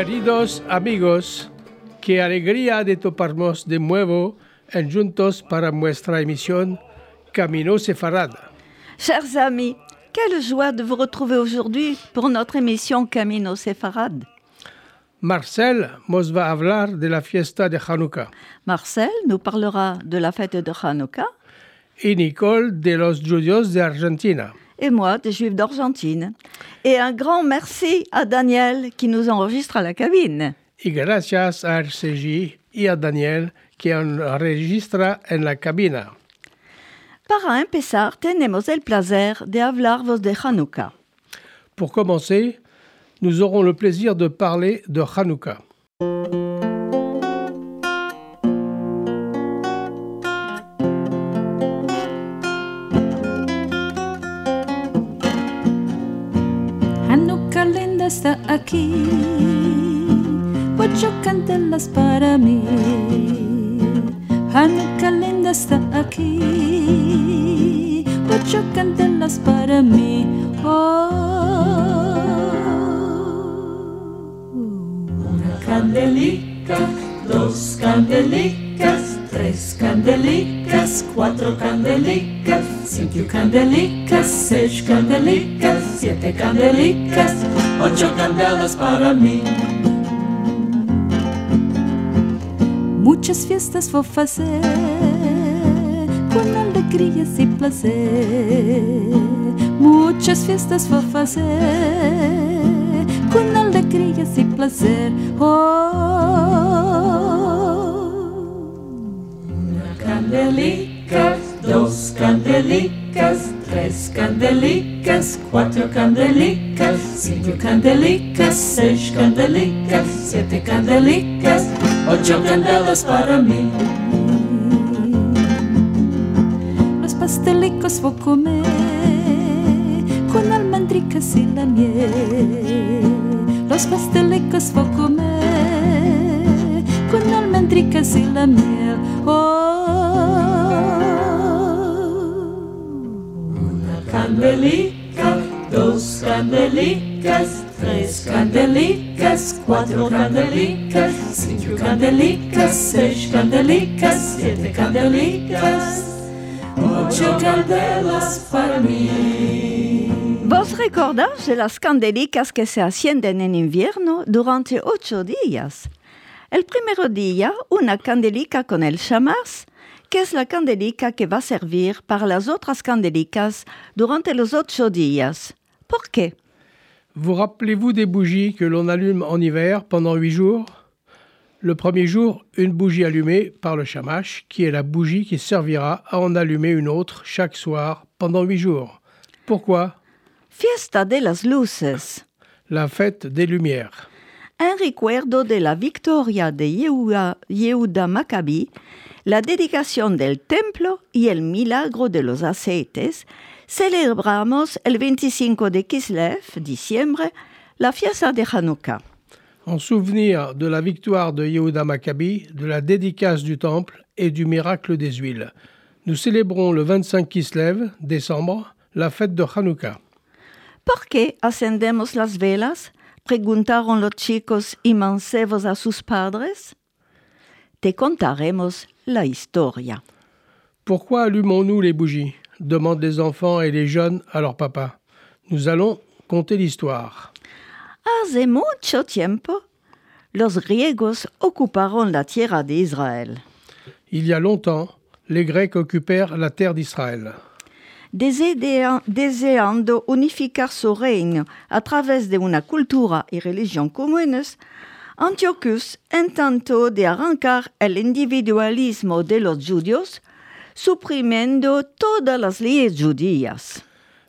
Queridos amigos, qué alegría de toparnos de nuevo en juntos para nuestra emisión Camino Sefarad. Chers amis, quelle joie de vous retrouver aujourd'hui pour notre émission Camino Sefarad. Marcel nos va hablar de la fiesta de Hanukkah Marcel nous parlera de la fête de Hanouka y Nicole de los judíos de Argentina. Et moi des Juifs d'Argentine. Et un grand merci à Daniel qui nous enregistre à la cabine. Y gracias a RCJ y a Daniel que enregistra en la cabina. Para empezar, tenemos el placer de hablaros de Hanouka. Pour commencer, nous aurons le plaisir de parler de Hanukkah. Está aquí, ocho candelas para mí. Hanukkah linda está aquí, ocho candelas para mí. Oh, una candelica, dos candelicas, tres candelicas, cuatro candelicas, cinco candelicas, seis candelicas, siete candelicas, ocho candelas para mí. Muchas fiestas vou fazer com alegria e prazer. Muchas fiestas vou fazer com alegria e prazer. Oh, una candelica, dos candelicas, tres candelicas, cuatro candelicas, cinco candelicas, seis candelicas, siete candelicas, ocho candelas para mí. Los pastelicos vou comer con almendricas y la miel. Los pastelicos vou comer con almendricas y la miel. Oh, una candelica, dos candelicas, tres candelicas, cuatro candelicas, cinco candelicas, seis candelicas, siete candelicas, ocho candelas para mí. ¿Vos recordáis de las candelicas que se ascienden en invierno durante ocho días? El primer día, una candelica con el chamas, que es la candelica que va servir para las otras candelicas durante los ocho días. ¿Por qué? Vous rappelez-vous des bougies que l'on allume en hiver pendant huit jours? Le premier jour, une bougie allumée par le shamash, qui est la bougie qui servira à en allumer une autre chaque soir pendant huit jours. Pourquoi? Fiesta de las Luces. La fête des Lumières. En recuerdo de la victoria de Yehuda, Yehuda Maccabi, la dedicación del templo y el milagro de los aceites, celebramos el 25 de Kislev, diciembre, la fiesta de Hanukkah. En souvenir de la victoire de Yehuda Maccabi, de la dédicace du temple et du miracle des huiles. Nous célébrons le 25 Kislev, décembre, la fête de Hanouka. ¿Por qué ascendemos las velas? Preguntaron los chicos y mancebos a sus padres. Te contaremos la historia. Pourquoi allumons-nous les bougies? demandent les enfants et les jeunes à leur papa. Nous allons conter l'histoire. Hace mucho tiempo, los griegos ocuparon la tierra de Israel. Il y a longtemps, les Grecs occupèrent la terre d'Israël. Desean- deseando unificar su reino a través de una cultura y religión comunes, Antiochus intentó de arrancar el individualismo de los judíos, suprimiendo todas las leyes judías.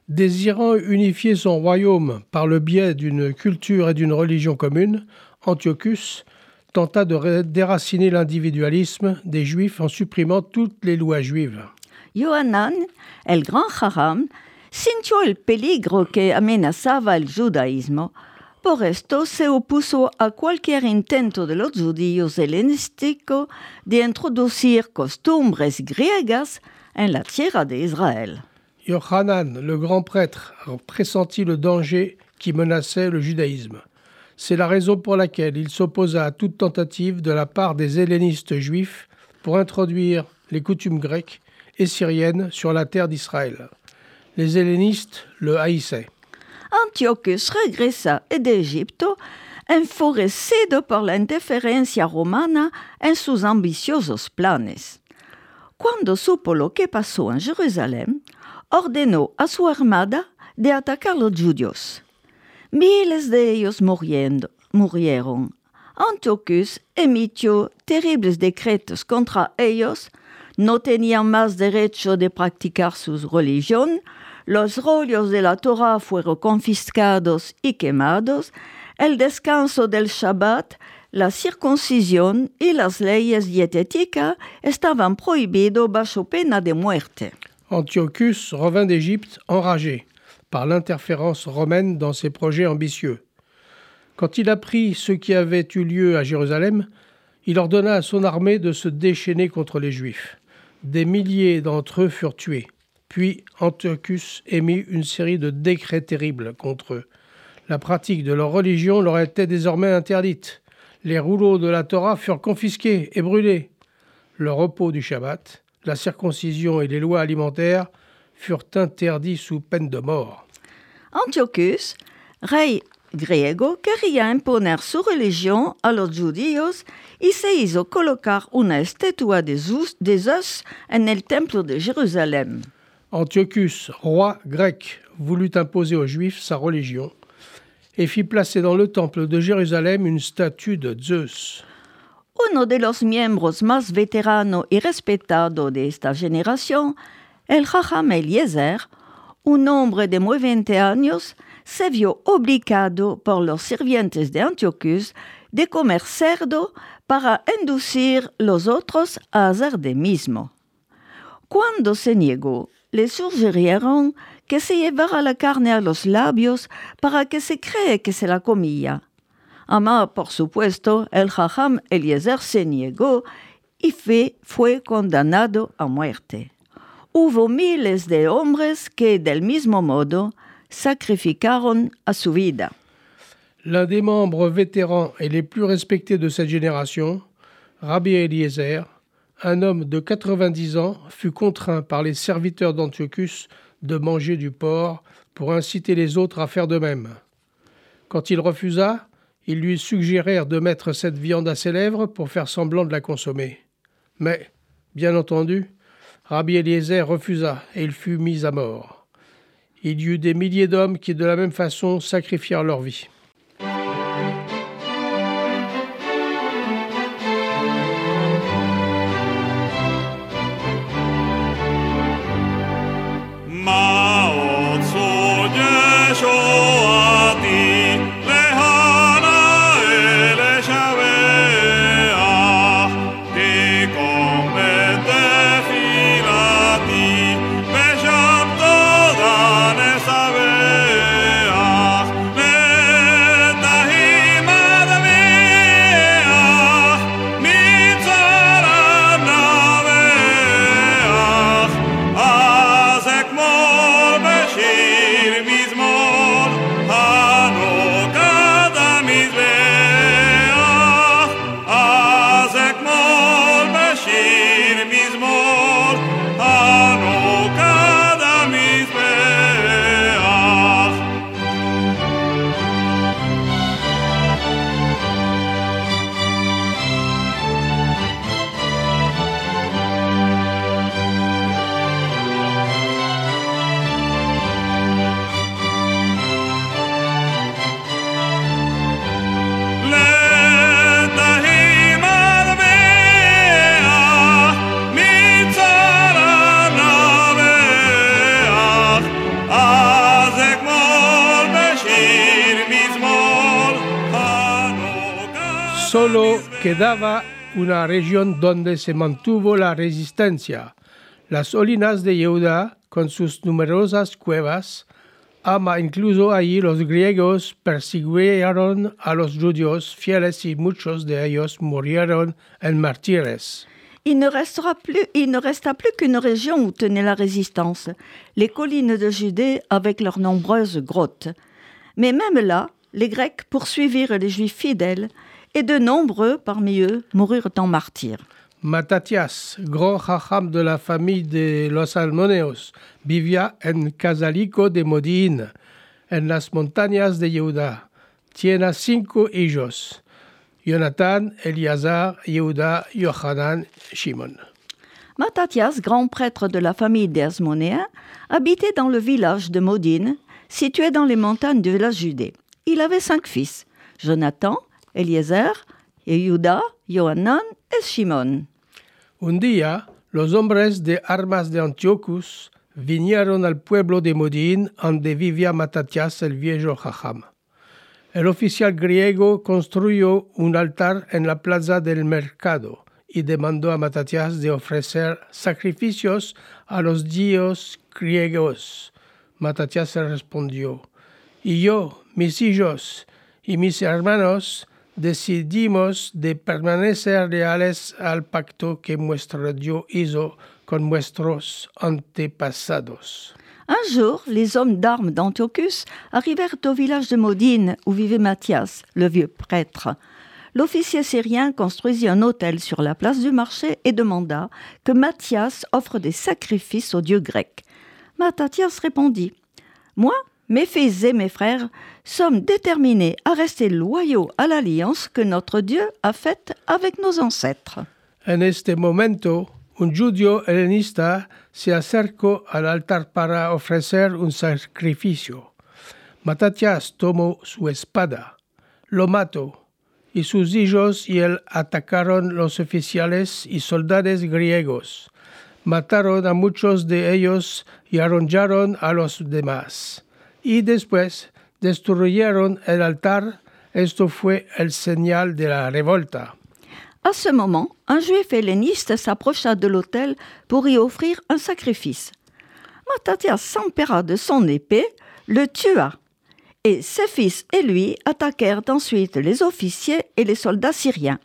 Désirant unifier son royaume par le biais d'une culture et d'une religion commune, Antiochus tenta de déraciner l'individualisme des Juifs en supprimant toutes les lois juives. Yohanan, el gran Haram, sintió el peligro que amenazaba el judaísmo, por esto se opuso a cualquier intento de los judíos helenísticos de introducir costumbres griegas en la tierra de Israël. Yohanan, le grand prêtre, pressentit le danger qui menaçait le judaïsme. C'est la raison pour laquelle il s'opposa à toute tentative de la part des hellénistes juifs pour introduire les coutumes grecques et syriennes sur la terre d'Israël. Les hellénistes le haïssaient. Antiochus regressa d'Egipto enfurecido por la interferencia romana en sus ambiciosos planes. Cuando supo lo que pasó en Jerusalén, ordenó a su armada de atacar los judíos. Miles de ellos murieron. Antiochus emitió terribles decretos contra ellos, no tenían más derecho de practicar su religión, los rollos de la Torah fueron confiscados y quemados, el descanso del Shabbat, la circuncisión y las leyes dietéticas estaban prohibidos bajo pena de muerte. Antiochus revint d'Égypte enragé par l'interférence romaine dans ses projets ambitieux. Quand il apprit ce qui avait eu lieu à Jérusalem, il ordonna à son armée de se déchaîner contre les Juifs. Des milliers d'entre eux furent tués. Puis Antiochus émit une série de décrets terribles contre eux. La pratique de leur religion leur était désormais interdite. Les rouleaux de la Torah furent confisqués et brûlés. Le repos du Shabbat, la circoncision et les lois alimentaires furent interdits sous peine de mort. Antiochus, rey griego, quería imponer su religión a los judíos y se hizo colocar una estatua de Zeus, en el templo de Jérusalem. Antiochus, roi grec, voulut imposer aux Juifs sa religion et fit placer dans le temple de Jérusalem une statue de Zeus. Uno de los miembros más veteranos y respetados de esta generación, el Jajam Eliezer, un hombre de muy 20 años, se vio obligado por los sirvientes de Antiochus de comer cerdo para inducir los otros a hacer de mismo. Cuando se negó, le sugirieron que se llevara la carne a los labios para que se cree que se la comía. Ama, por supuesto, el Jajam Eliezer se negó y fue, fue condenado a muerte. Hubo miles de hombres que, del mismo modo, sacrificaron a su vida. L'un des membres vétérans et les plus respectés de cette génération, Rabbi Eliezer, un homme de 90 ans, fut contraint par les serviteurs d'Antiochus de manger du porc pour inciter les autres à faire de même. Quand il refusa, ils lui suggérèrent de mettre cette viande à ses lèvres pour faire semblant de la consommer. Mais, bien entendu, Rabbi Eliezer refusa et il fut mis à mort. Il y eut des milliers d'hommes qui, de la même façon, sacrifièrent leur vie. Solo quedaba una región donde se mantuvo la resistencia. Las Olinas de Yehuda, con sus numerosas cuevas, ama incluso allí los griegos persiguieron a los judíos fieles y muchos de ellos murieron en martires. Il ne, restera plus, il ne resta plus qu'une région où tenait la résistance, les collines de Judée avec leurs nombreuses grottes. Mais même là, les Grecs poursuivirent les Juifs fidèles et de nombreux parmi eux moururent en martyrs. Matatias, grand jajam de la famille de los Almoneos, vivía en Casalico de Modín, en las montañas de Yehuda. Tiene cinco hijos, Jonathan, Eliazar, Yehuda, Yohanan, Shimon. Mattathias, grand prêtre de la famille des Asmonéens, habitait dans le village de Modine, situé dans les montagnes de la Judée. Il avait cinq fils, Jonathan, Eliezer, Yehuda, Yohanan et Shimon. Un día, los hombres de armas de Antiochus vinieron al pueblo de Modín, donde vivía Matatias el viejo jajam. El oficial griego construyó un altar en la plaza del mercado y demandó a Matatias de ofrecer sacrificios a los dios griegos. Matatias respondió, y yo, mis hijos y mis hermanos decidimos de permanecer leales al pacto que nuestro Dios hizo con nuestros antepasados. Un jour, les hommes d'armes d'Antiochus arrivèrent au village de Modine où vivait Matthias, le vieux prêtre. L'officier syrien construisit un autel sur la place du marché et demanda que Matthias offre des sacrifices aux dieux grecs. Mattathias répondit Moi, mes fils et mes frères sommes déterminés à rester loyaux à l'alliance que notre Dieu a faite avec nos ancêtres. En este momento, un judío helenista se acercó al altar para ofrecer un sacrificio. Matatias tomó su espada, lo mató, y sus hijos y él atacaron los oficiales y soldados griegos. Mataron a muchos de ellos y arrollaron a los demás. Y después destruyeron el altar. Esto fue el señal de la revolta. À ce moment, un juif helléniste s'approcha de l'autel pour y offrir un sacrifice. Mattathias s'empéra de son épée, le tua, et ses fils et lui attaquèrent ensuite les officiers et les soldats syriens.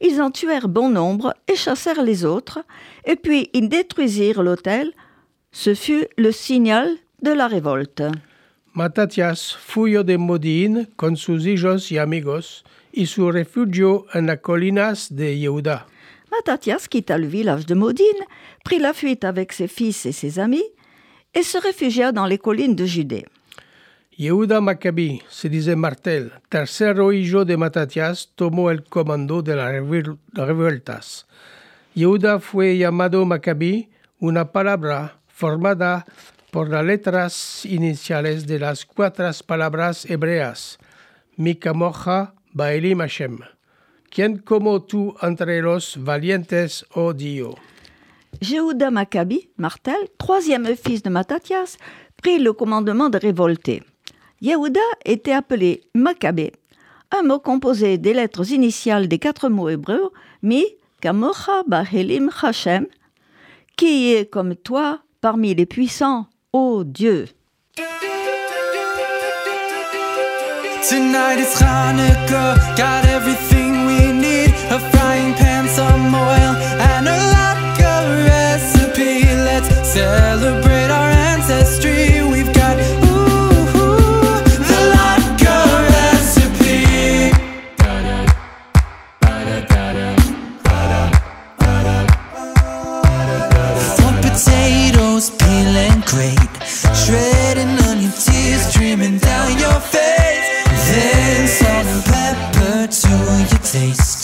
Ils en tuèrent bon nombre et chassèrent les autres, et puis ils détruisirent l'autel. Ce fut le signal de la révolte. Matatias fuyó de Modín con sus hijos y amigos y su refugio en las colinas de Yehuda. Mattathias quitta le village de Modine, prit la fuite avec ses fils et ses amis, et se réfugia dans les collines de Judée. Yehuda Maccabi, se dice Martel, tercero hijo de Matatias, tomó el comando de las revueltas. Yehuda fue llamado Maccabi, una palabra formada por las letras iniciales de las cuatro palabras hebreas, Mikamoja Baelim Hashem. ¿Quién como tú entre los valientes, oh Dios? Jéhuda Maccabi, Martel, troisième fils de Mattathias, prit le commandement de révolter. Yehuda était appelé Maccabée, un mot composé des lettres initiales des quatre mots hébreux Mi, Kamocha, Bahelim, Hashem, qui est comme toi parmi les puissants, ô Dieu. Tonight it's Hanukkah, got everything we need a frying pan, some oil, and a latke recipe. Let's celebrate our ancestry. We've got ooh, ooh the latke recipe. Hot potatoes, peeling great. Shredding face. Then salt and pepper to your taste.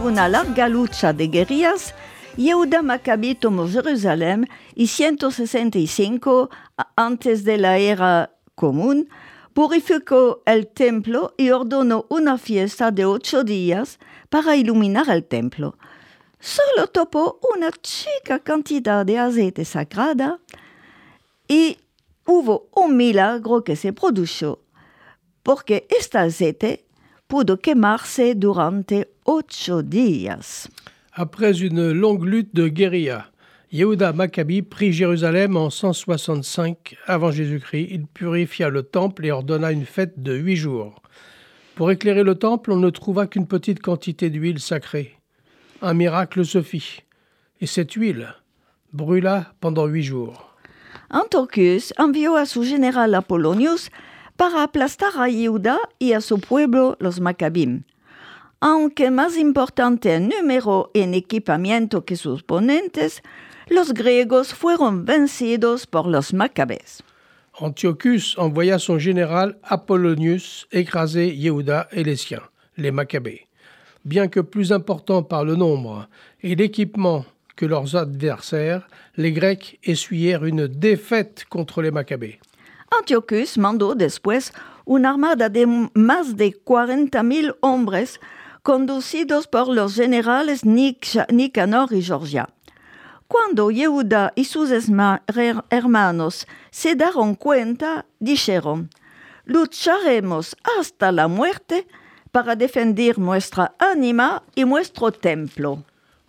Una larga lucha de guerrillas, Yehuda Maccabi tomó Jerusalén y 165 a- antes de la era común, purificó el templo y ordenó una fiesta de ocho días para iluminar el templo. Solo topó una chica cantidad de aceite sagrada y hubo un milagro que se produjo, porque este aceite pudo quemarse durante ocho días. Après une longue lutte de guérilla, Yehuda Maccabi prit Jérusalem en 165 avant Jésus-Christ. Il purifia le temple et ordonna une fête de huit jours. Pour éclairer le temple, on ne trouva qu'une petite quantité d'huile sacrée. Un miracle se fit, et cette huile brûla pendant huit jours. Antiochus envió a su general Apollonius para aplastar a Yehuda y a su pueblo los Maccabim. Aunque más importante en número y en equipamiento que sus oponentes, los griegos fueron vencidos por los Maccabés. Antiochus envoya son général Apollonius écraser Yehuda et les siens, les Maccabées. Bien que plus importants par le nombre et l'équipement que leurs adversaires, les Grecs essuyèrent une défaite contre les Maccabées. Antiochus mandó después una armada de más de 40.000 hombres conducidos por los generales Nic- Nicanor y Georgia. Cuando Yehuda y sus hermanos se dieron cuenta, dijeron, lucharemos hasta la muerte para defender nuestra ánima y nuestro templo.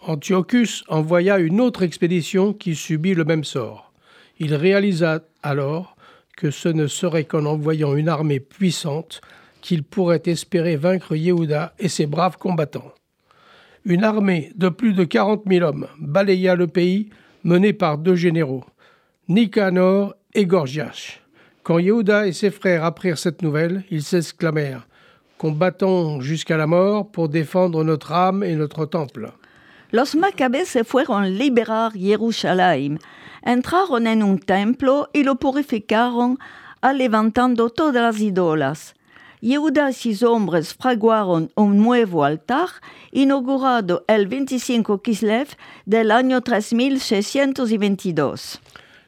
Antiochus envoya une autre expédition qui subit le même sort. Il réalisa alors que ce ne serait qu'en envoyant une armée puissante qu'il pourrait espérer vaincre Yehuda et ses braves combattants. Une armée de plus de 40 000 hommes balaya le pays menée par deux généraux, Nicanor et Gorgias. Quand Yehuda et ses frères apprirent cette nouvelle, ils s'exclamèrent Combattons jusqu'à la mort pour défendre notre âme et notre temple. Los macabés se fueron liberar Jerusalén, entraron en un templo y lo purificaron, a levantando todas las ídolas. Yehuda y sus hombres fraguaron un nuevo altar, inaugurado el 25 Kislev del año 3622.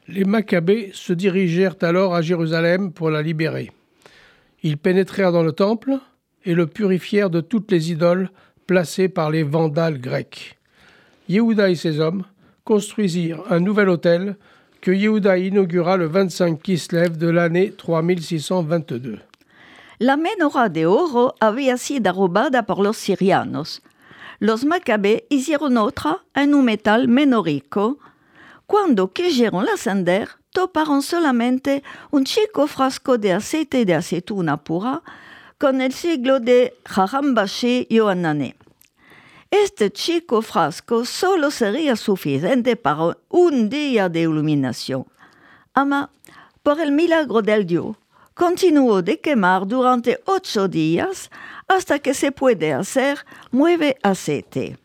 Les Maccabées se dirigèrent alors à Jérusalem pour la libérer. Ils pénétrèrent dans le temple et le purifièrent de toutes les idoles placées par les vandales grecs. Yehuda et ses hommes construisirent un nouvel autel que Yehuda inaugura le 25 Kislev de l'année 3622. La menorá de oro había sido robada por los sirianos. Los macabés hicieron otra en un metal menorico. Cuando quisieron ascender, toparon solamente un chico frasco de aceite de aceituna pura con el siglo de Jarambashi Yohanane. Este chico frasco solo sería suficiente para un día de iluminación. Ama, por el milagro del Dios, continuó de quemar durante ocho días hasta que se puede hacer mueve aceite.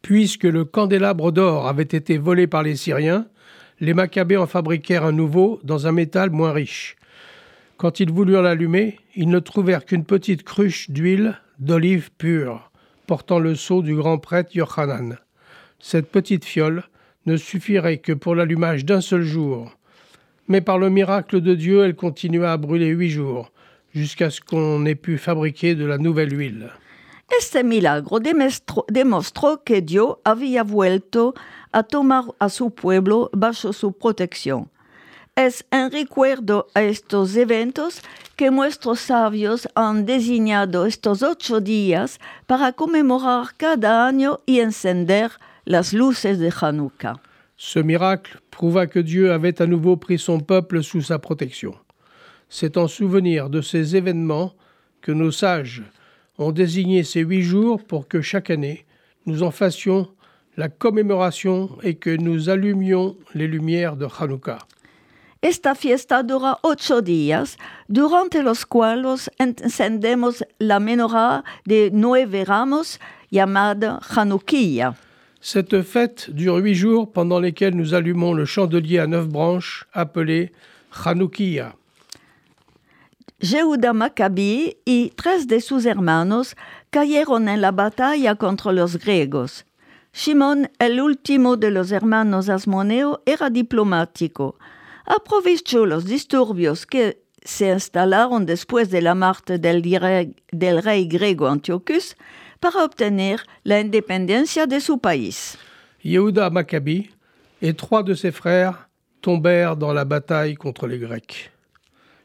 Puisque le candélabre d'or avait été volé par les Syriens, les Maccabées en fabriquèrent un nouveau dans un métal moins riche. Quand ils voulurent l'allumer, ils ne trouvèrent qu'une petite cruche d'huile d'olive pure, portant le sceau du grand prêtre Yochanan. Cette petite fiole ne suffirait que pour l'allumage d'un seul jour. Mais par le miracle de Dieu, elle continua à brûler huit jours, jusqu'à ce qu'on ait pu fabriquer de la nouvelle huile. Este milagro demostró, que Dios había vuelto a tomar a su pueblo bajo su protección. Es en recuerdo a estos eventos que nuestros sabios han designado estos ocho días para conmemorar cada año y encender las luces de Hanukkah. Ce miracle prouva que Dieu avait à nouveau pris son peuple sous sa protection. C'est en souvenir de ces événements que nos sages ont désigné ces huit jours pour que chaque année nous en fassions la commémoration et que nous allumions les lumières de Hanouka. Esta fiesta dura ocho días, durante los cuales encendemos la menorá de nueve ramos llamada Hanukkah. Cette fête dure huit jours pendant lesquels nous allumons le chandelier à neuf branches appelé Hanoukia. Yehuda Maccabi y tres de sus hermanos cayeron en la batalla contra los griegos. Simón, el último de los hermanos Asmoneo, era diplomático. Aprovechó los disturbios que se instalaron después de la muerte del, del rey griego Antiochus para obtener la independencia de su país. Yehuda Maccabi et trois de ses frères tombèrent dans la bataille contre les Grecs.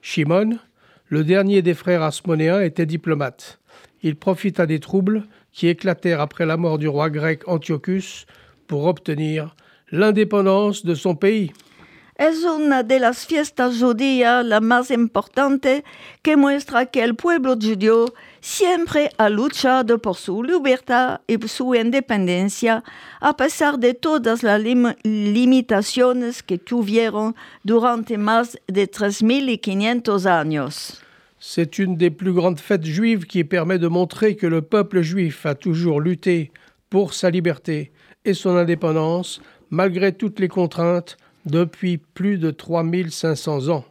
Shimon, le dernier des frères asmonéens, était diplomate. Il profita des troubles qui éclatèrent après la mort du roi grec Antiochus pour obtenir l'indépendance de son pays. Es una de las fiestas judías la más importante que muestra que el pueblo judío siempre ha luchado por su libertad y su independencia a pesar de todas las lim- limitaciones que tuvieron durante más de 3.500 años. C'est une des plus grandes fêtes juives qui permet de montrer que le peuple juif a toujours lutté pour sa liberté et son indépendance malgré toutes les contraintes depuis plus de 3500 ans.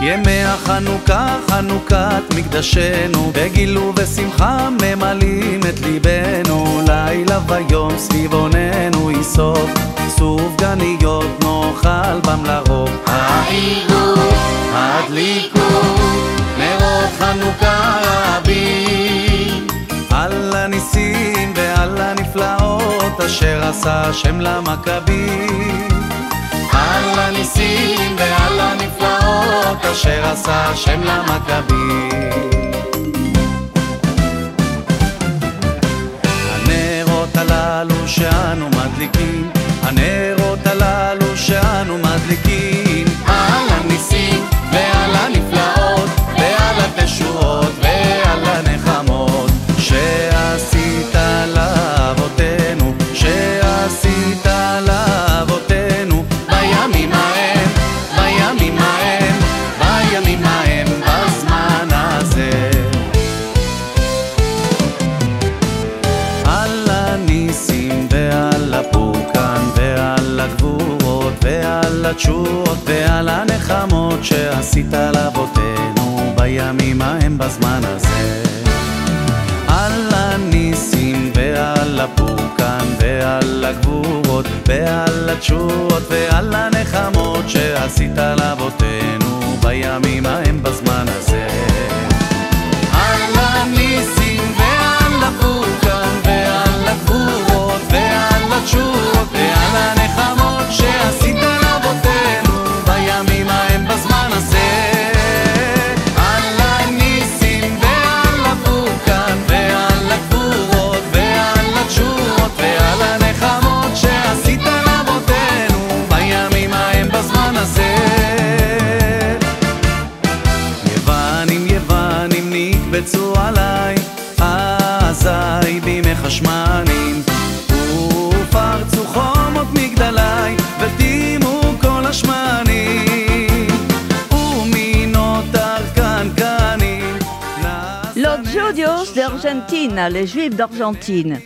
ימי החנוכה, חנוכת מקדשנו, בגיל ובשמחה ממלאים את ליבנו, לילה ויום סביב עוננו יסוף, סופגניות נאכל בם לרוב. העירו, הדליקו, נרות חנוכה רבים, על הניסים ועל הנפלאות אשר עשה השם למכבים. על הניסים ועל הנפלאות אשר עשה השם למכבים. הנרות הללו שאנו מדליקים, הנרות הללו שאנו מדליקים, על הניסים הנחמות שעשית לאבותינו בימים ההם בזמן הזה. על הניסים ועל הפורקן ועל הגבורות ועל התשועות ועל הנחמות שעשית לאבותינו בימים ההם בזמן הזה. Argentina, les juifs d'Argentine.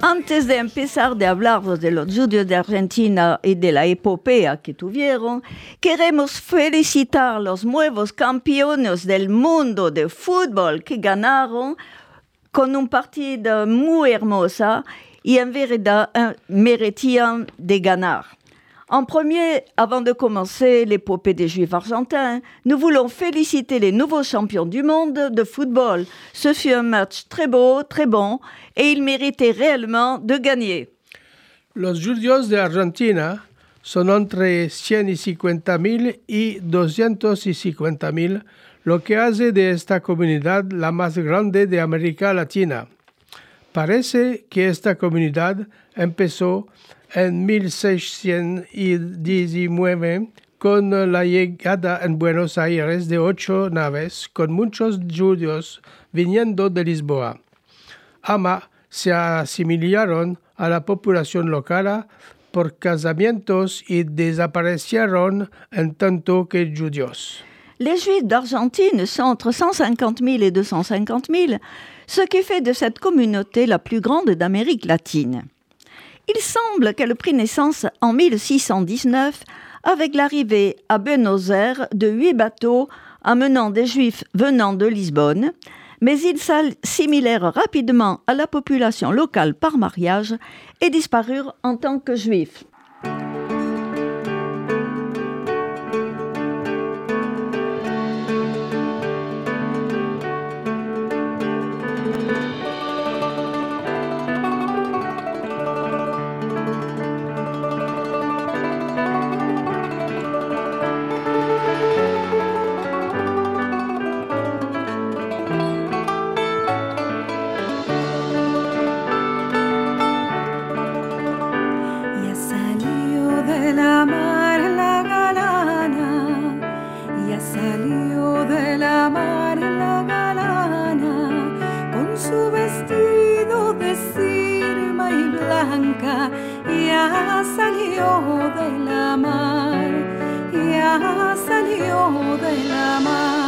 Antes de empezar de hablar de los judíos de Argentina y de la epopea que tuvieron, queremos felicitar los nuevos campeones del mundo de fútbol que ganaron con un partido muy hermosa y en verdad eh, merecían de ganar. En premier, avant de commencer l'épopée des Juifs argentins, nous voulons féliciter les nouveaux champions du monde de football. Ce fut un match très beau, très bon, et ils méritaient réellement de gagner. Los judíos de Argentina son entre 150.000 y 250.000, lo que hace de esta comunidad la más grande de América Latina. Parece que esta comunidad empezó en 1619 con la llegada en Buenos Aires de ocho naves con muchos judíos viniendo de Lisboa. Ama se asimilaron a la población local por casamientos y desaparecieron en tanto que judíos. Les Juifs d'Argentine sont entre 150 000 et 250 000, ce qui fait de cette communauté la plus grande d'Amérique latine. Il semble qu'elle prit naissance en 1619 avec l'arrivée à Buenos Aires de huit bateaux amenant des Juifs venant de Lisbonne, mais ils s'assimilèrent rapidement à la population locale par mariage et disparurent en tant que Juifs. Ya salió de la mar, ya salió de la mar,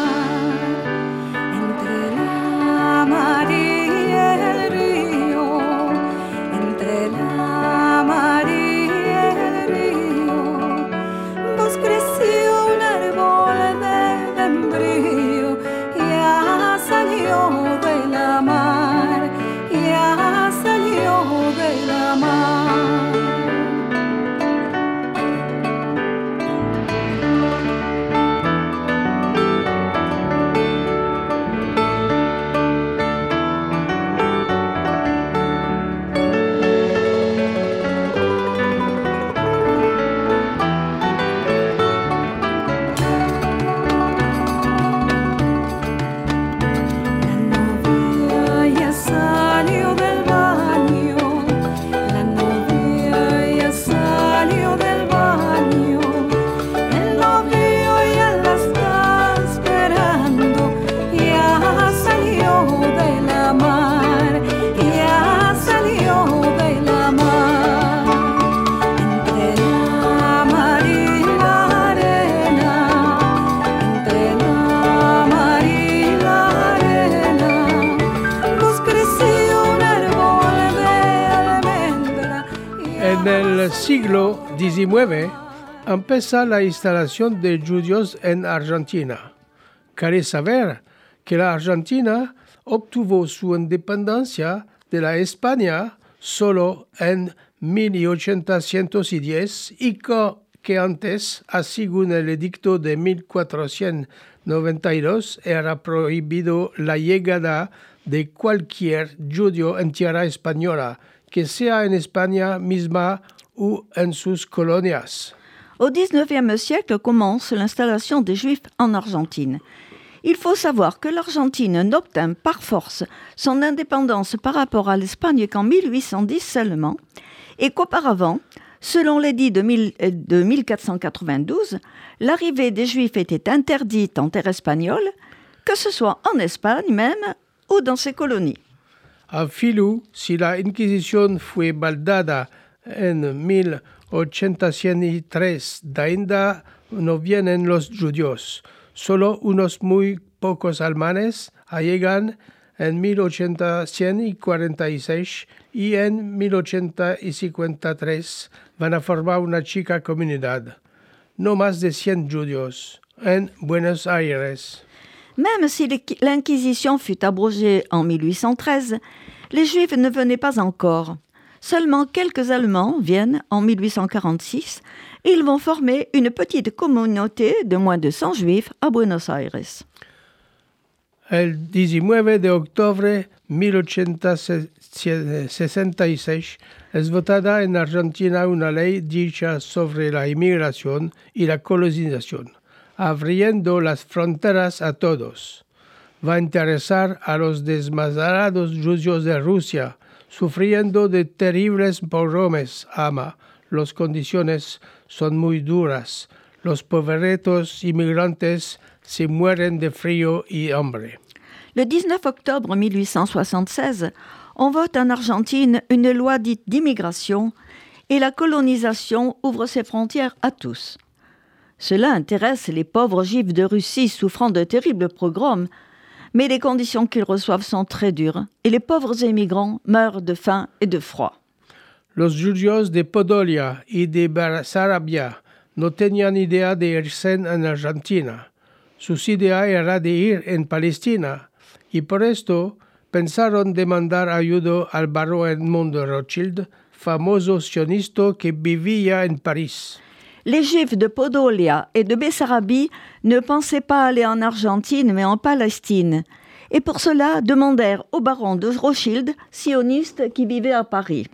la instalación de judíos en Argentina. Cabe saber que la Argentina obtuvo su independencia de la España solo en 1810 y que, antes, según el edicto de 1492, era prohibido la llegada de cualquier judío en tierra española, que sea en España misma ou en sus colonias. Au XIXe siècle commence l'installation des Juifs en Argentine. Il faut savoir que l'Argentine n'obtint par force son indépendance par rapport à l'Espagne qu'en 1810 seulement, et qu'auparavant, selon l'édit de, mille- euh, de 1492, l'arrivée des Juifs était interdite en terre espagnole, que ce soit en Espagne même ou dans ses colonies. A Filú, si la Inquisición fue baldada en 1803, ainda no vienen los judíos. Solo unos muy pocos alemanes llegan en 1846 y en 1853 van a formar una chica comunidad. No más de 100 judíos en Buenos Aires. Même si l'Inqui- l'Inquisition fut abrogée en 1813, les Juifs ne venaient pas encore. Seulement quelques Allemands viennent en 1846 et ils vont former une petite communauté de moins de 100 Juifs à Buenos Aires. El 19 de octubre 1866 es votada en Argentina una ley dicha sobre la inmigración y la colonización, abriendo las fronteras a todos. Va a interesar a los desmasarados judíos de Rusia, sufriendo de terribles pogromes, ama. Las condiciones son muy duras. Los se mueren de frío y hambre. Le 19 octobre 1876, on vote en Argentine une loi dite d'immigration et la colonisation ouvre ses frontières à tous. Cela intéresse les pauvres juifs de Russie souffrant de terribles pogroms, mais les conditions qu'ils reçoivent sont très dures et les pauvres émigrants meurent de faim et de froid. Los judíos de Podolia y de Sarabia no tenían idea de irse en Argentina. Sus idea era de ir en Palestina y por esto pensaron demandar ayuda al barón Edmond Rothschild, famoso sionista que vivía en París. Les Juifs de Podolia et de Bessarabie ne pensaient pas aller en Argentine mais en Palestine, et pour cela demandèrent au baron de Rothschild, sioniste qui vivait à Paris.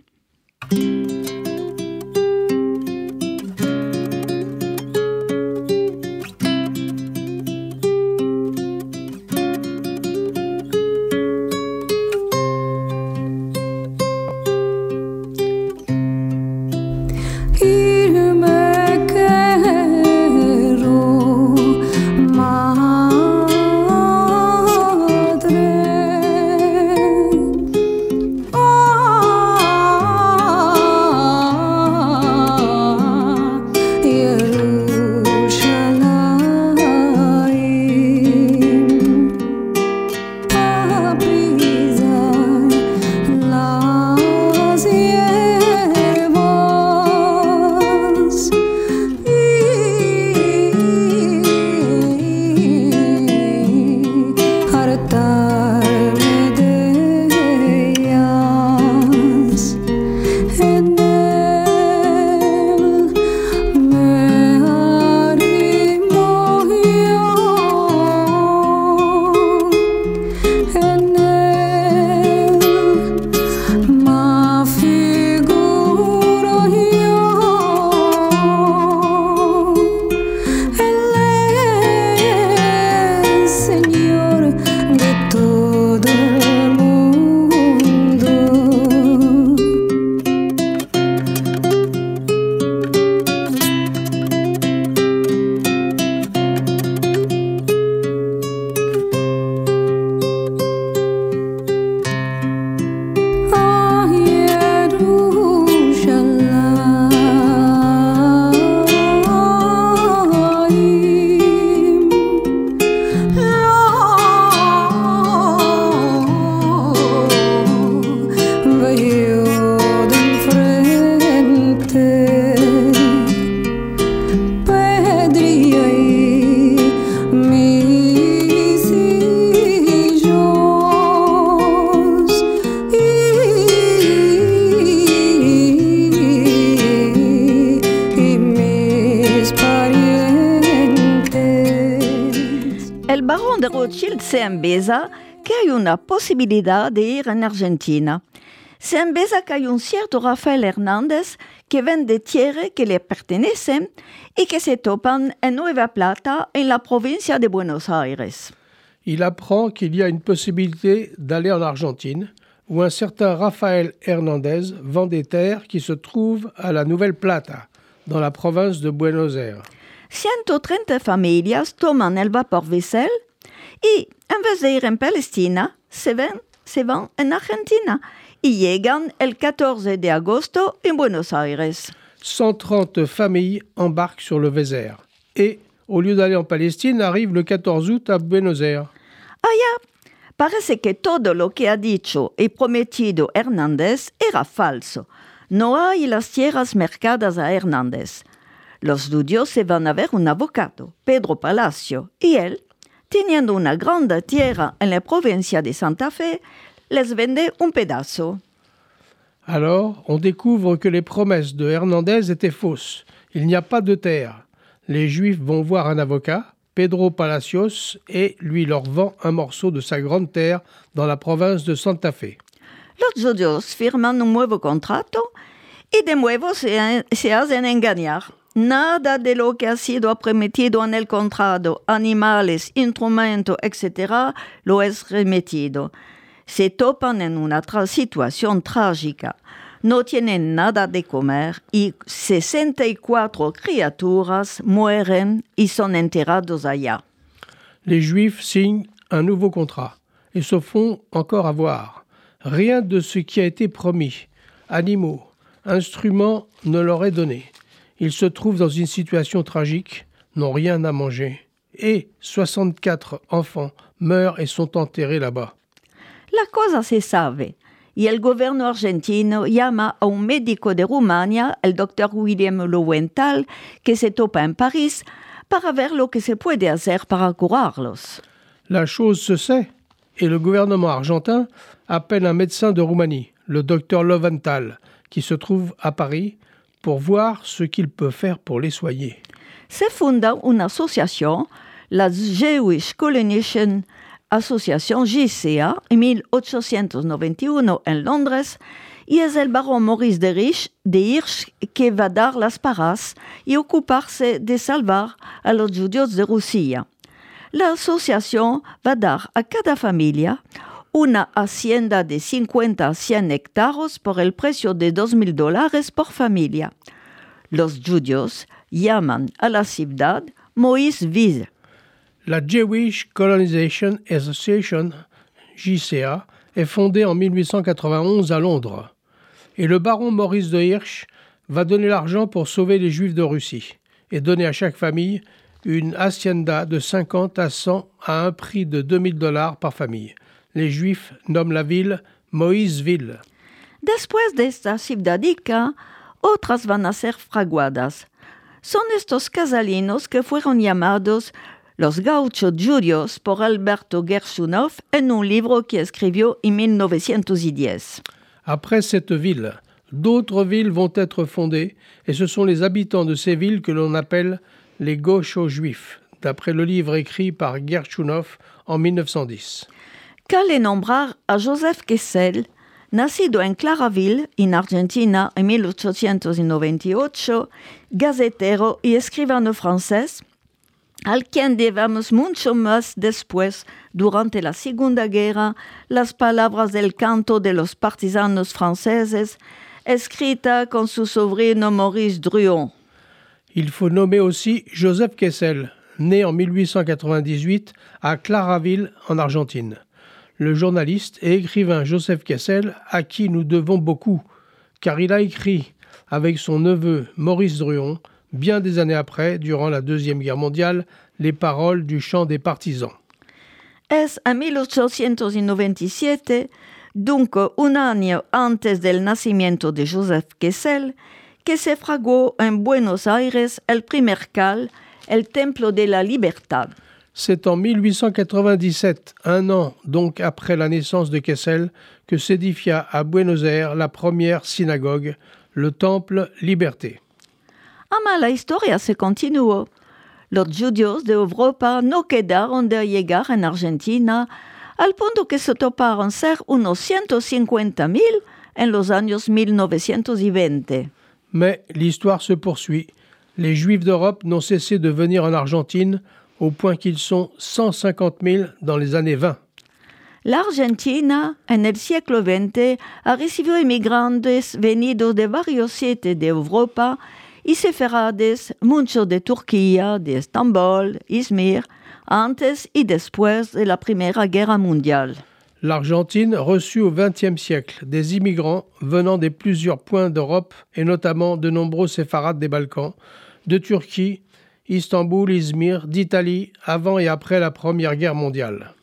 Embesa que hay una posibilidad de ir en Argentina. Embesa que hay un cierto Rafael Hernández que vende tierra que le pertenecen y que se topan en Nueva Plata, en la provincia de Buenos Aires. Il apprend qu'il y a une possibilité d'aller en Argentine, où un certain Rafael Hernandez vend des terres qui se trouvent à la Nouvelle Plata, dans la province de Buenos Aires. 130 familias toman el vapor Vessel y, en vez de ir en Palestina, se, ven, se van en Argentina y llegan el 14 de agosto en Buenos Aires. 130 familles embarquent sur le Vézère et, au lieu d'aller en Palestine, arrivent le 14 août à Buenos Aires. Allá parece que todo lo que ha dicho y prometido Hernández era falso. No hay las tierras mercadas a Hernández. Los judíos se van a ver un abogado, Pedro Palacio, y él, teniendo una grande tierra en la provincia de Santa Fe, les vende un pedazo. Alors, on découvre que les promesses de Hernandez étaient fausses. Il n'y a pas de terre. Les Juifs vont voir un avocat, Pedro Palacios, et lui leur vend un morceau de sa grande terre dans la province de Santa Fe. Los judíos firman un nuevo contrato y de nuevo se, se hacen engañar. Nada de lo que ha sido prometido en el contrato, animales, instrumentos, etc., lo es remetido. Se topan en una tra- situación trágica. No tienen nada de comer y 64 criaturas mueren y son enterrados allá. Les Juifs signent un nouveau contrat et se font encore avoir. Rien de ce qui a été promis, animaux, instruments, ne leur est donné. Ils se trouvent dans une situation tragique, n'ont rien à manger. Et 64 enfants meurent et sont enterrés là-bas. La cosa se sabe y el gobierno argentino llama a un médico de Rumania, el doctor William Lowenthal, que se topa en París, para ver lo que se puede hacer para curarlos. La chose se sait et le gouvernement argentin appelle un médecin de Roumanie, le docteur Loventhal, qui se trouve à Paris, pour voir ce qu'il peut faire pour les soigner. Se funda una asociación, la Jewish Colonization Association JCA, en 1891 en Londres, y es el barón Maurice de Hirsch, de Hirsch que va dar las paras y ocuparse de salvar a los judíos de Rusia. La asociación va dar a cada familia una hacienda de 50 a 100 hectáreos por el precio de 2.000 dólares por familia. Los judíos llaman a la ciudad Moisville. La Jewish Colonization Association, JCA, est fondée en 1891 à Londres. Et le baron Maurice de Hirsch va donner l'argent pour sauver les Juifs de Russie et donner à chaque famille une hacienda de 50 à 100 à un prix de 2000 dollars par famille. Les Juifs nomment la ville Moïseville. Después de esta ciudadica, otras van a ser fraguadas. Son estos casalinos que fueron llamados Los gauchos judíos por Alberto Gershunov en un libro que escribió en 1910. Après cette ville, d'autres villes vont être fondées et ce sont les habitants de ces villes que l'on appelle les gauchos juifs, d'après le livre écrit par Gershunov en 1910. Cabe nombrar a Joseph Kessel, nacido en Claraville, en Argentina, en 1898, gazetero y escribano francés, al quien debemos mucho más después, durante la Segunda Guerra, las palabras del canto de los partisanos franceses, escrita con su sobrino Maurice Druon. Il faut nommer aussi Joseph Kessel, né en 1898 à Claraville, en Argentine. Le journaliste et écrivain Joseph Kessel, à qui nous devons beaucoup, car il a écrit avec son neveu Maurice Druon, bien des années après, durant la Deuxième Guerre mondiale, les paroles du chant des partisans. Es a 1897, dunque un año antes del nacimiento de Joseph Kessel, que se fragó en Buenos Aires el primer cal, el Templo de la Libertad. C'est en 1897, un an donc après la naissance de Kessel, que s'édifia à Buenos Aires la première synagogue, le Temple Liberté. Ama la historia se continuó. Los judíos de Europa no quedaron de llegar en Argentina, al punto que se toparon ser unos 150.000 en los años 1920. Mais l'histoire se poursuit. Les Juifs d'Europe n'ont cessé de venir en Argentine au point qu'ils sont 150 000 dans les années 20. La Argentina, en el siglo XX, ha recibido inmigrantes venidos de varios sitios de Europa y sefarades, muchos de Turquía, de Estambul, Izmir, antes y después de la Primera Guerra Mundial. L'Argentine reçut au XXe siècle des immigrants venant des plusieurs points d'Europe et notamment de nombreux séfarades des Balkans, de Turquie, Istanbul, Izmir, d'Italie, avant et après la Première Guerre mondiale.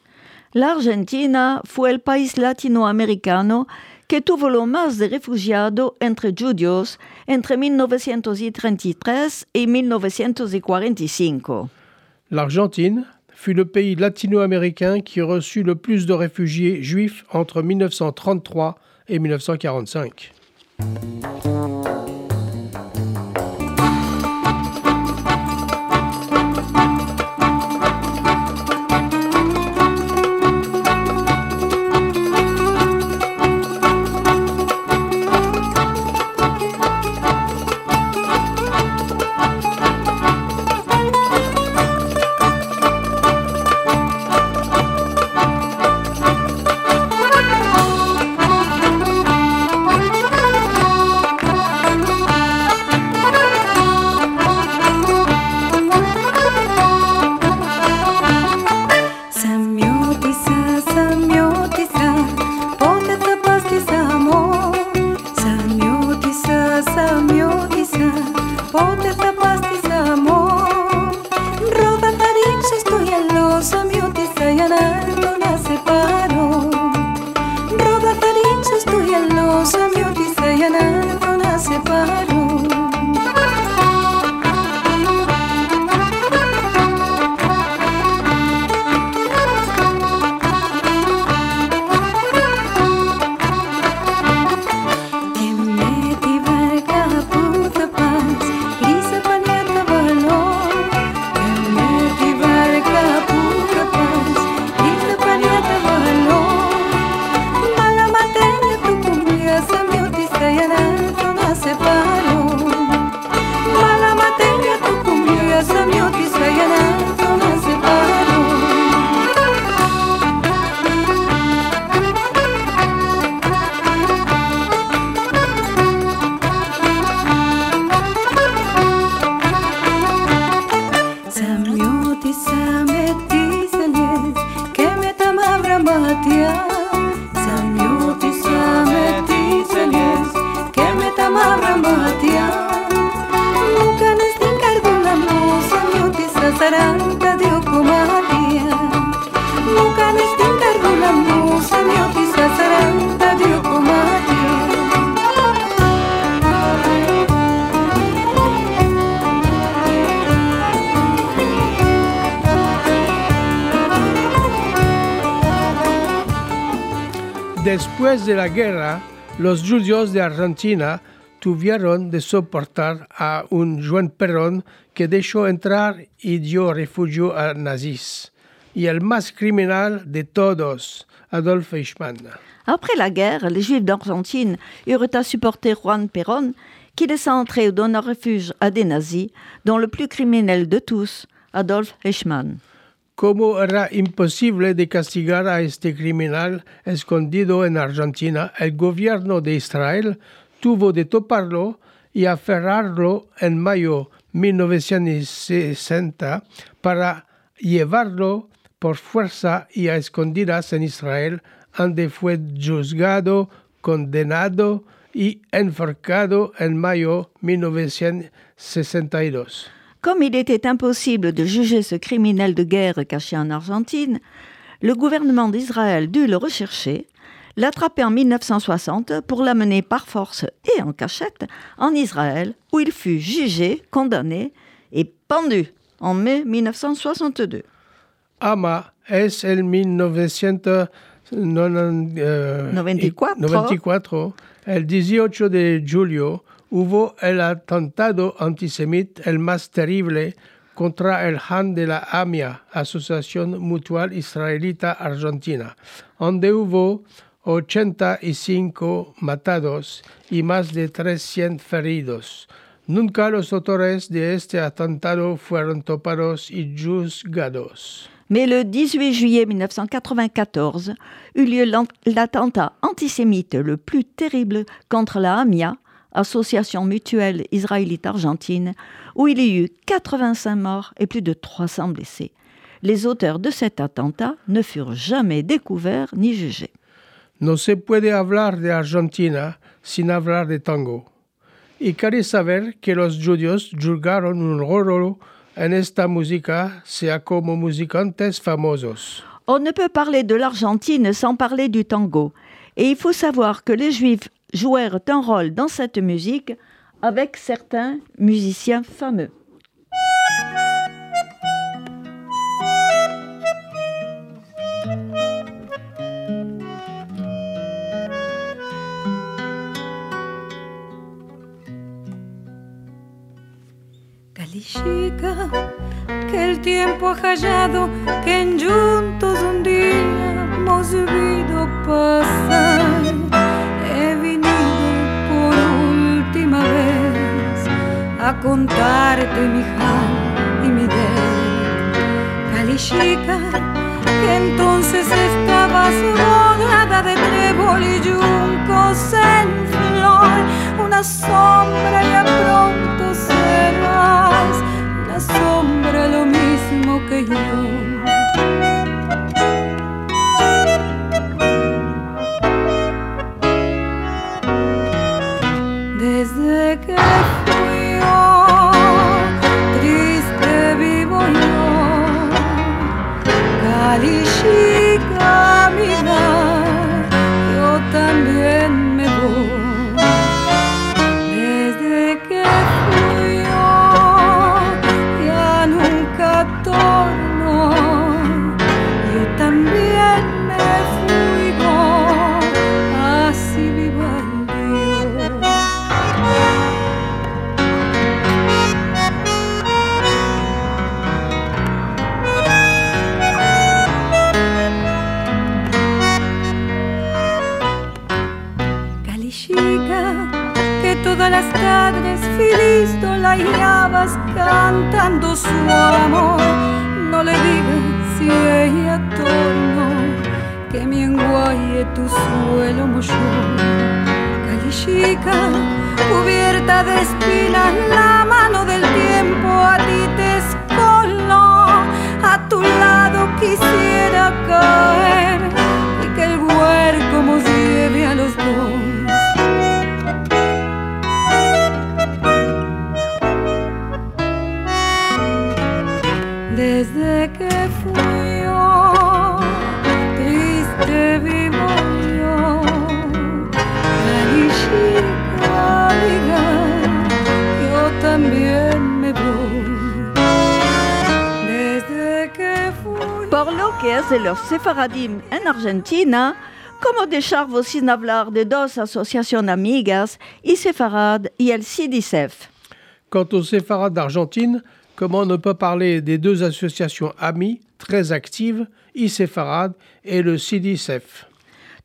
La Argentina fue el país latinoamericano que tuvo lo más de refugiados entre judíos entre 1933 y 1945. L'Argentine fut le pays latino-américain qui reçut le plus de réfugiés juifs entre 1933 et 1945. De la guerra, los judíos de Argentina tuvieron de soportar a un Juan Perón que dejó entrar y dio refugio a nazis. Y el más criminal de todos, Adolf Eichmann. Après la guerre, les Juifs d'Argentine eurent à supporter Juan Perón, qui laissa entrer ou donna refuge à des nazis, dont le plus criminel de tous, Adolf Eichmann. Como era imposible castigar a este criminal escondido en Argentina, el gobierno de Israel tuvo de toparlo y aferrarlo en mayo 1960 para llevarlo por fuerza y a escondidas en Israel, donde fue juzgado, condenado y enforcado en mayo 1962. Comme il était impossible de juger ce criminel de guerre caché en Argentine, le gouvernement d'Israël dut le rechercher, l'attraper en 1960 pour l'amener par force et en cachette en Israël, où il fut jugé, condamné et pendu en mai 1962. Ama es el 1994, 94. el 18 de julio, hubo el atentado antisemita el más terrible contra el Han de la AMIA, Asociación Mutual Israelita Argentina, donde hubo 85 matados y más de 300 feridos. Nunca los autores de este atentado fueron topados y juzgados. Mais le 18 juillet 1994 eut lieu l'attentat antisémite le plus terrible contre la AMIA, Association mutuelle israélite argentine, où il y eut 85 morts et plus de 300 blessés. Les auteurs de cet attentat ne furent jamais découverts ni jugés. No se puede hablar de Argentina sin hablar de tango. Y queréis saber que los judíos jugaron un rol en esta música, sea como musicantes famosos. On ne peut parler de l'Argentine sans parler du tango. Et il faut savoir que les Juifs jouèrent un rôle dans cette musique avec certains musiciens fameux. Calichica, que el tiempo ha hallado que en juntos un día hemos debido pasar. Contarte mi jal y mi del. Calichica, que entonces estabas rodeada de trébol y yuncos en flor, una sombra y a pronto serás una sombra lo mismo que yo. Feliz tú la hallabas cantando su amor. No le digas si ella torno, que mi enguaye tu suelo molló. Calichica, cubierta de espinas, la mano del tiempo a ti te escoló. A tu lado quisiera caer y que el huerco nos lleve a los dos. Mes de los sefaradim en Argentina, como de charvos sin hablar de dos asociaciones amigas, y Sefarad y el CIDICEF. Quant aux séfarades d'Argentine, comment ne pas parler des deux associations amies très actives, ICEFARAD et le CIDICEF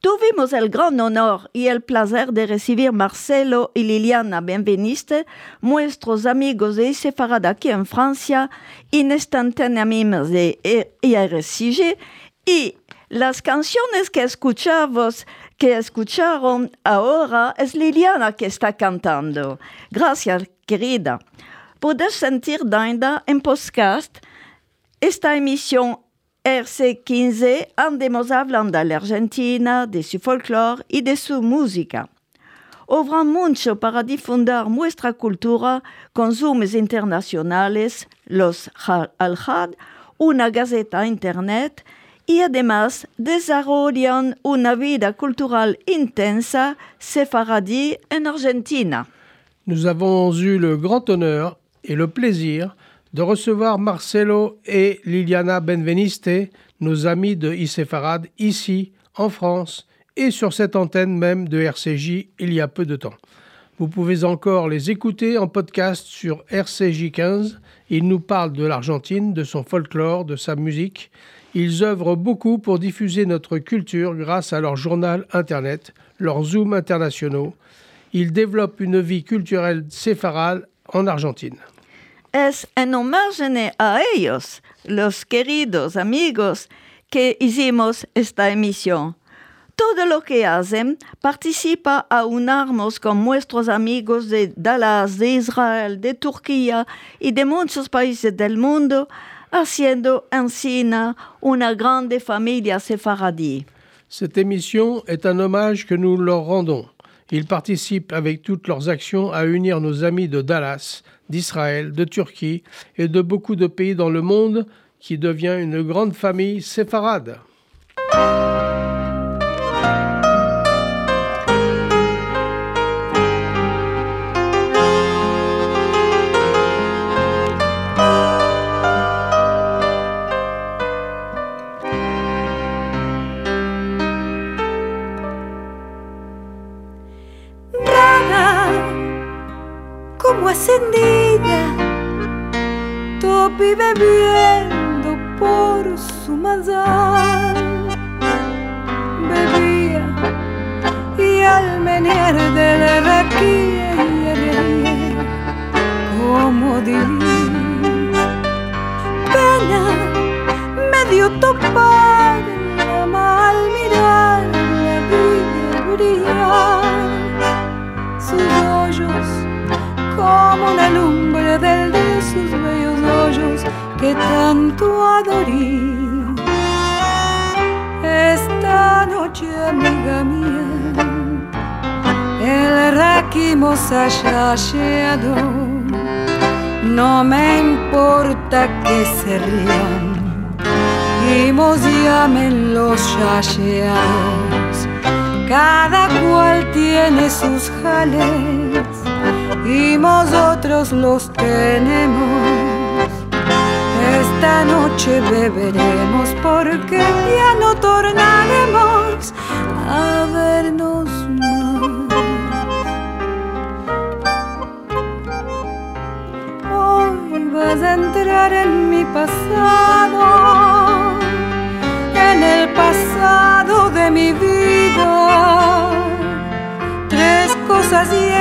Tuvimos el gran honor y el placer de recibir Marcelo y Liliana Benveniste, nuestros amigos de Sefarad aquí en Francia, instantáneamente de IRCG, y las canciones que escuchamos, que escucharon ahora, es Liliana que está cantando. Gracias, querida. Puedes sentir Dinda en podcast esta emisión RC15 andemos hablando de la de su folclore y de su música. Obran mucho para difundir nuestra cultura con Zooms internacionales, los Al-Had, una gaceta internet y además desarrollan una vida cultural intensa sefaradí en Argentina. Nous avons eu le grand honneur et le plaisir de recevoir Marcelo et Liliana Benveniste, nos amis de Isefarad, ici, en France, et sur cette antenne même de RCJ il y a peu de temps. Vous pouvez encore les écouter en podcast sur RCJ 15. Ils nous parlent de l'Argentine, de son folklore, de sa musique. Ils œuvrent beaucoup pour diffuser notre culture grâce à leur journal internet, leurs Zoom internationaux. Ils développent une vie culturelle séfarade en Argentine. Es en homenaje a ellos, los queridos amigos, que hicimos esta emisión. Todo lo que hacen participa a unarnos con nuestros amigos de Dallas, de Israel, de Turquía y de muchos países del mundo, haciendo en Sina una grande familia sefaradí. Cette émission est un hommage que nous leur rendons. Ils participent avec toutes leurs actions à unir nos amis de Dallas, d'Israël, de Turquie et de beaucoup de pays dans le monde qui devient une grande famille séfarade.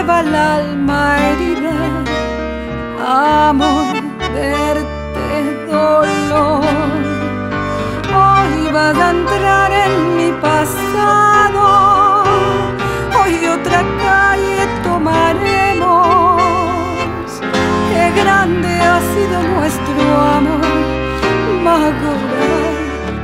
Lleva el alma herida, amor, verte, dolor. Hoy vas a entrar en mi pasado, hoy otra calle tomaremos. Qué grande ha sido nuestro amor,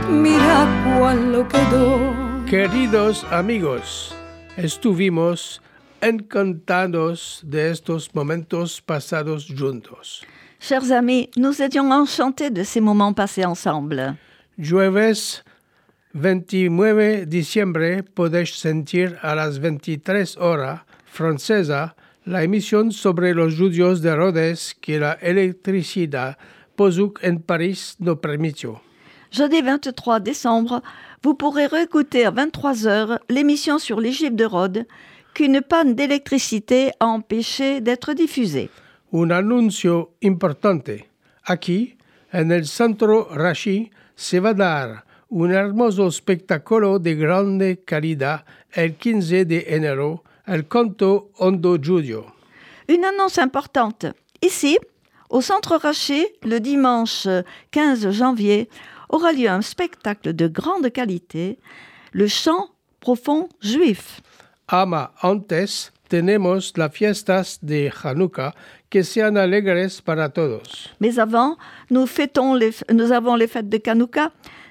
mira cuán lo quedó. Queridos amigos, estuvimos encantados de estos momentos pasados juntos. Chers amis, nous étions enchantés de ces moments passés ensemble. Jueves 29 diciembre podéis sentir a las 23 horas francesa la emisión sobre los judíos de Rhodes que la electricidad Pozuk en París no permitió. Jeudi 23 décembre, vous pourrez réécouter à 23h l'émission sur l'Égypte de Rhodes qu'une panne d'électricité a empêché d'être diffusée. Un anuncio importante. Aquí, en el Centro Rashi, se va a dar un hermoso espectáculo de grande calidad el 15 de enero, el Conto Hondo Giudio. Une annonce importante. Ici, au Centre Raché, le dimanche 15 janvier, aura lieu un spectacle de grande qualité, le chant profond juif. Ama antes tenemos las fiestas de Hanukkah que sean alegres para todos. Mais avant, nous, fêtons les, nous avons les fêtes de Kanouka,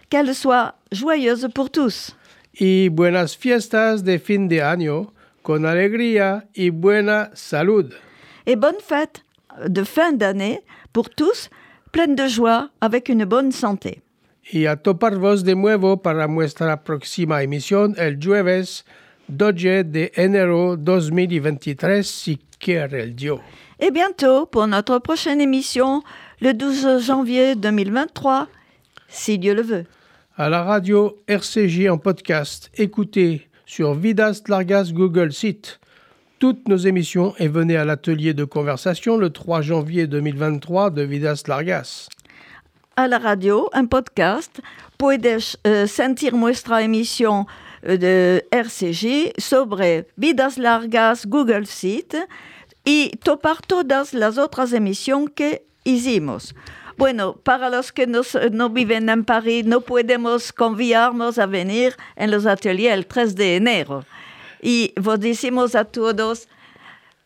qu'elles soient joyeuses pour tous. Y buenas fiestas de fin de año con alegría y buena salud. Et bonne fête de fin d'année pour tous, pleine de joie, avec une bonne santé. Y a toparvos de nuevo para nuestra próxima emisión el jueves 12 de enero 2023 si quiere el Dios. Et bientôt pour notre prochaine émission, le 12 janvier 2023, si Dieu le veut. À la radio RCJ en podcast, écoutez sur Vidas Largas Google Site toutes nos émissions et venez à l'atelier de conversation le 3 janvier 2023 de Vidas Largas. A la radio, un podcast, puedes eh, sentir nuestra eh, de RCG sobre vidas largas Google Site y topar todas las otras emisiones que hicimos. Bueno, para los que nos- no viven en París, no podemos conviarnos a venir en los ateliers el 3 de enero. Y vos decimos a todos,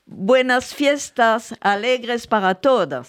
buenas fiestas alegres para todos.